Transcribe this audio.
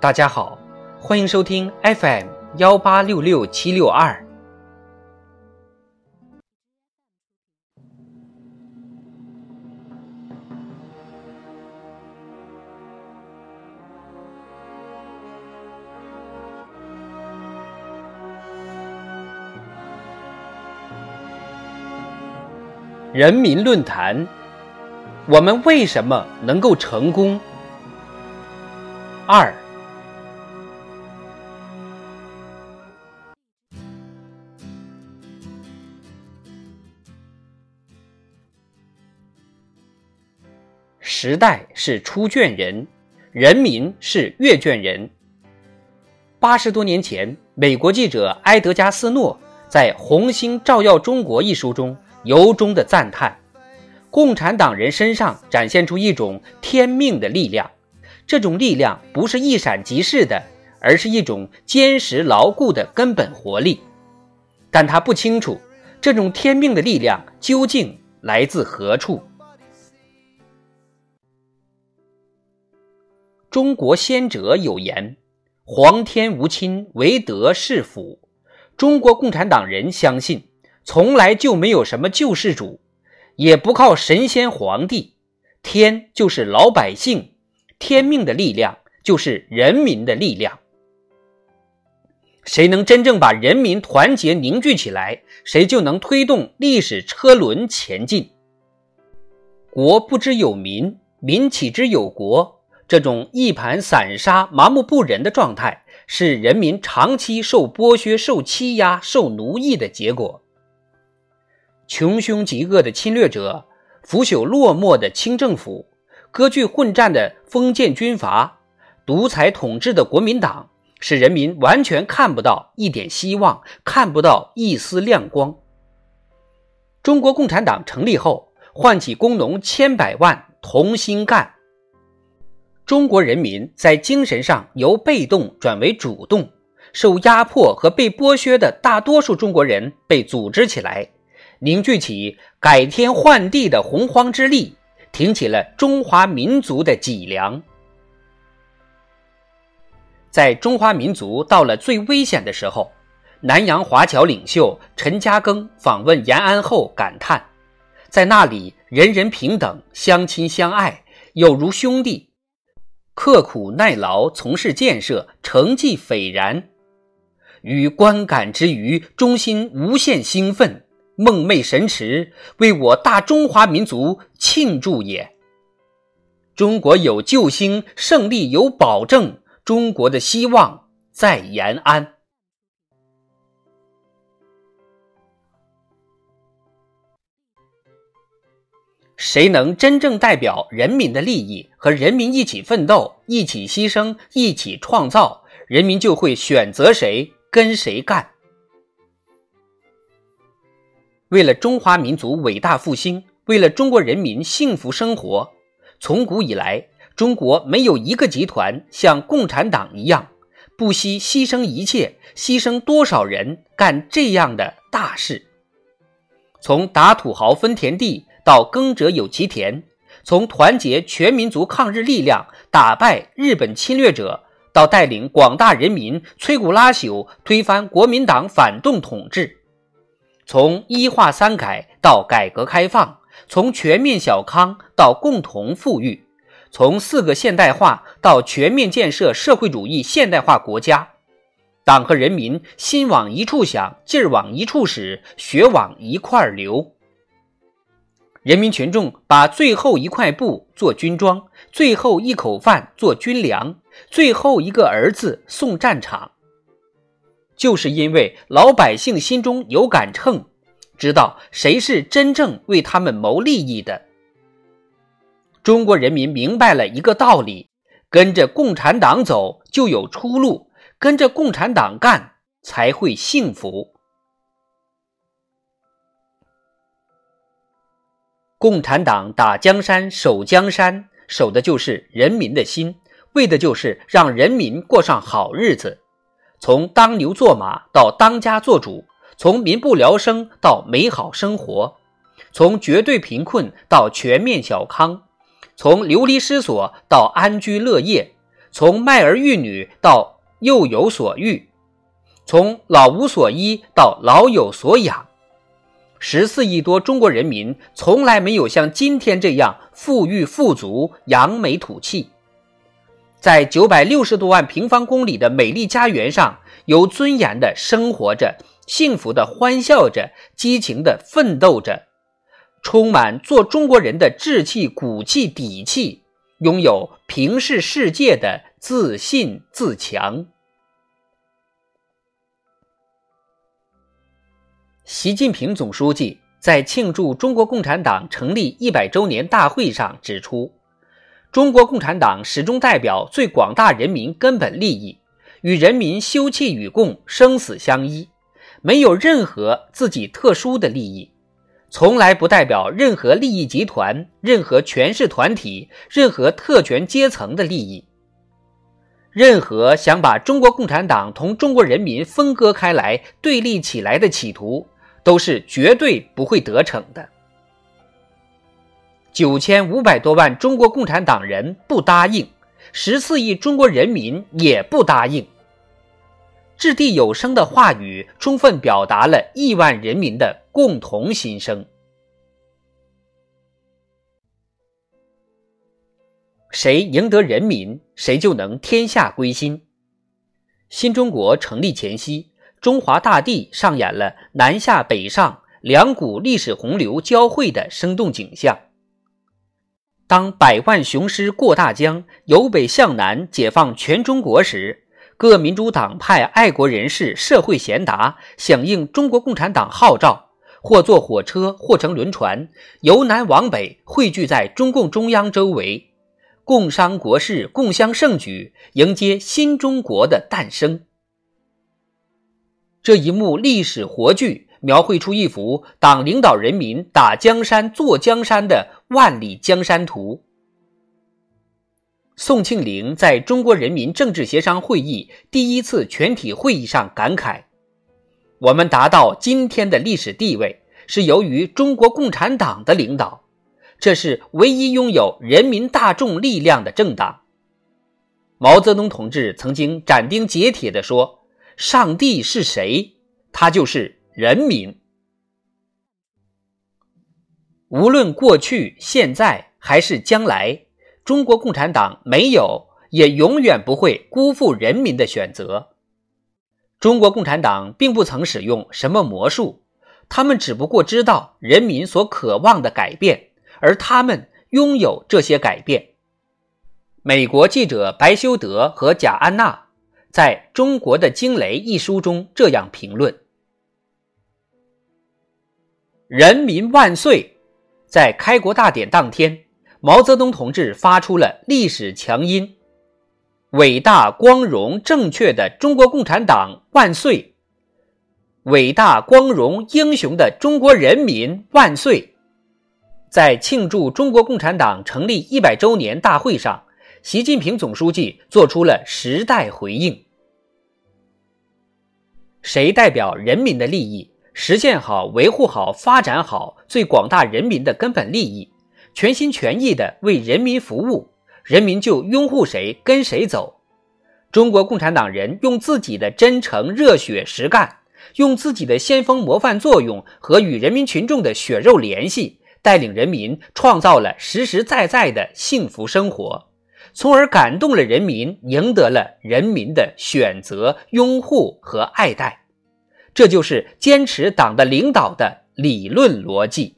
大家好，欢迎收听 FM 幺八六六七六二。人民论坛，我们为什么能够成功？二，时代是出卷人，人民是阅卷人。八十多年前，美国记者埃德加斯诺在《红星照耀中国》一书中。由衷的赞叹，共产党人身上展现出一种天命的力量。这种力量不是一闪即逝的，而是一种坚实牢固的根本活力。但他不清楚这种天命的力量究竟来自何处。中国先哲有言：“皇天无亲，唯德是辅。”中国共产党人相信。从来就没有什么救世主，也不靠神仙皇帝，天就是老百姓，天命的力量就是人民的力量。谁能真正把人民团结凝聚起来，谁就能推动历史车轮前进。国不知有民，民岂知有国？这种一盘散沙、麻木不仁的状态，是人民长期受剥削、受欺压、受奴役的结果。穷凶极恶的侵略者，腐朽落寞的清政府，割据混战的封建军阀，独裁统治的国民党，使人民完全看不到一点希望，看不到一丝亮光。中国共产党成立后，唤起工农千百万同心干。中国人民在精神上由被动转为主动，受压迫和被剥削的大多数中国人被组织起来。凝聚起改天换地的洪荒之力，挺起了中华民族的脊梁。在中华民族到了最危险的时候，南洋华侨领袖陈嘉庚访问延安后感叹：“在那里，人人平等，相亲相爱，有如兄弟，刻苦耐劳从事建设，成绩斐然。于观感之余，中心无限兴奋。”梦寐神驰，为我大中华民族庆祝也！中国有救星，胜利有保证，中国的希望在延安。谁能真正代表人民的利益，和人民一起奋斗、一起牺牲、一起创造，人民就会选择谁，跟谁干。为了中华民族伟大复兴，为了中国人民幸福生活，从古以来，中国没有一个集团像共产党一样，不惜牺牲一切，牺牲多少人干这样的大事。从打土豪分田地到耕者有其田，从团结全民族抗日力量打败日本侵略者，到带领广大人民摧枯拉朽推翻国民党反动统治。从一化三改到改革开放，从全面小康到共同富裕，从四个现代化到全面建设社会主义现代化国家，党和人民心往一处想，劲儿往一处使，血往一块流。人民群众把最后一块布做军装，最后一口饭做军粮，最后一个儿子送战场。就是因为老百姓心中有杆秤，知道谁是真正为他们谋利益的。中国人民明白了一个道理：跟着共产党走就有出路，跟着共产党干才会幸福。共产党打江山、守江山，守的就是人民的心，为的就是让人民过上好日子。从当牛做马到当家做主，从民不聊生到美好生活，从绝对贫困到全面小康，从流离失所到安居乐业，从卖儿育女到幼有所育，从老无所依到老有所养。十四亿多中国人民从来没有像今天这样富裕富足、扬眉吐气。在九百六十多万平方公里的美丽家园上，有尊严的生活着，幸福的欢笑着，激情的奋斗着，充满做中国人的志气、骨气、底气，拥有平视世界的自信自强。习近平总书记在庆祝中国共产党成立一百周年大会上指出，中国共产党始终代表最广大人民根本利益，与人民休戚与共、生死相依，没有任何自己特殊的利益，从来不代表任何利益集团、任何权势团体、任何特权阶层的利益。任何想把中国共产党同中国人民分割开来、对立起来的企图。都是绝对不会得逞的。九千五百多万中国共产党人不答应，十四亿中国人民也不答应。掷地有声的话语，充分表达了亿万人民的共同心声。谁赢得人民，谁就能天下归心。新中国成立前夕。中华大地上演了南下北上两股历史洪流交汇的生动景象。当百万雄师过大江，由北向南解放全中国时，各民主党派爱国人士、社会贤达响应中国共产党号召，或坐火车，或乘轮船，由南往北汇聚在中共中央周围，共商国事，共襄盛举，迎接新中国的诞生。这一幕历史活剧，描绘出一幅党领导人民打江山、坐江山的万里江山图。宋庆龄在中国人民政治协商会议第一次全体会议上感慨：“我们达到今天的历史地位，是由于中国共产党的领导，这是唯一拥有人民大众力量的政党。”毛泽东同志曾经斩钉截铁地说。上帝是谁？他就是人民。无论过去、现在还是将来，中国共产党没有，也永远不会辜负人民的选择。中国共产党并不曾使用什么魔术，他们只不过知道人民所渴望的改变，而他们拥有这些改变。美国记者白修德和贾安娜。在中国的惊雷一书中这样评论：“人民万岁！”在开国大典当天，毛泽东同志发出了历史强音：“伟大、光荣、正确的中国共产党万岁！伟大、光荣、英雄的中国人民万岁！”在庆祝中国共产党成立一百周年大会上。习近平总书记做出了时代回应：谁代表人民的利益，实现好、维护好、发展好最广大人民的根本利益，全心全意的为人民服务，人民就拥护谁，跟谁走。中国共产党人用自己的真诚、热血、实干，用自己的先锋模范作用和与人民群众的血肉联系，带领人民创造了实实在在的幸福生活。从而感动了人民，赢得了人民的选择、拥护和爱戴，这就是坚持党的领导的理论逻辑。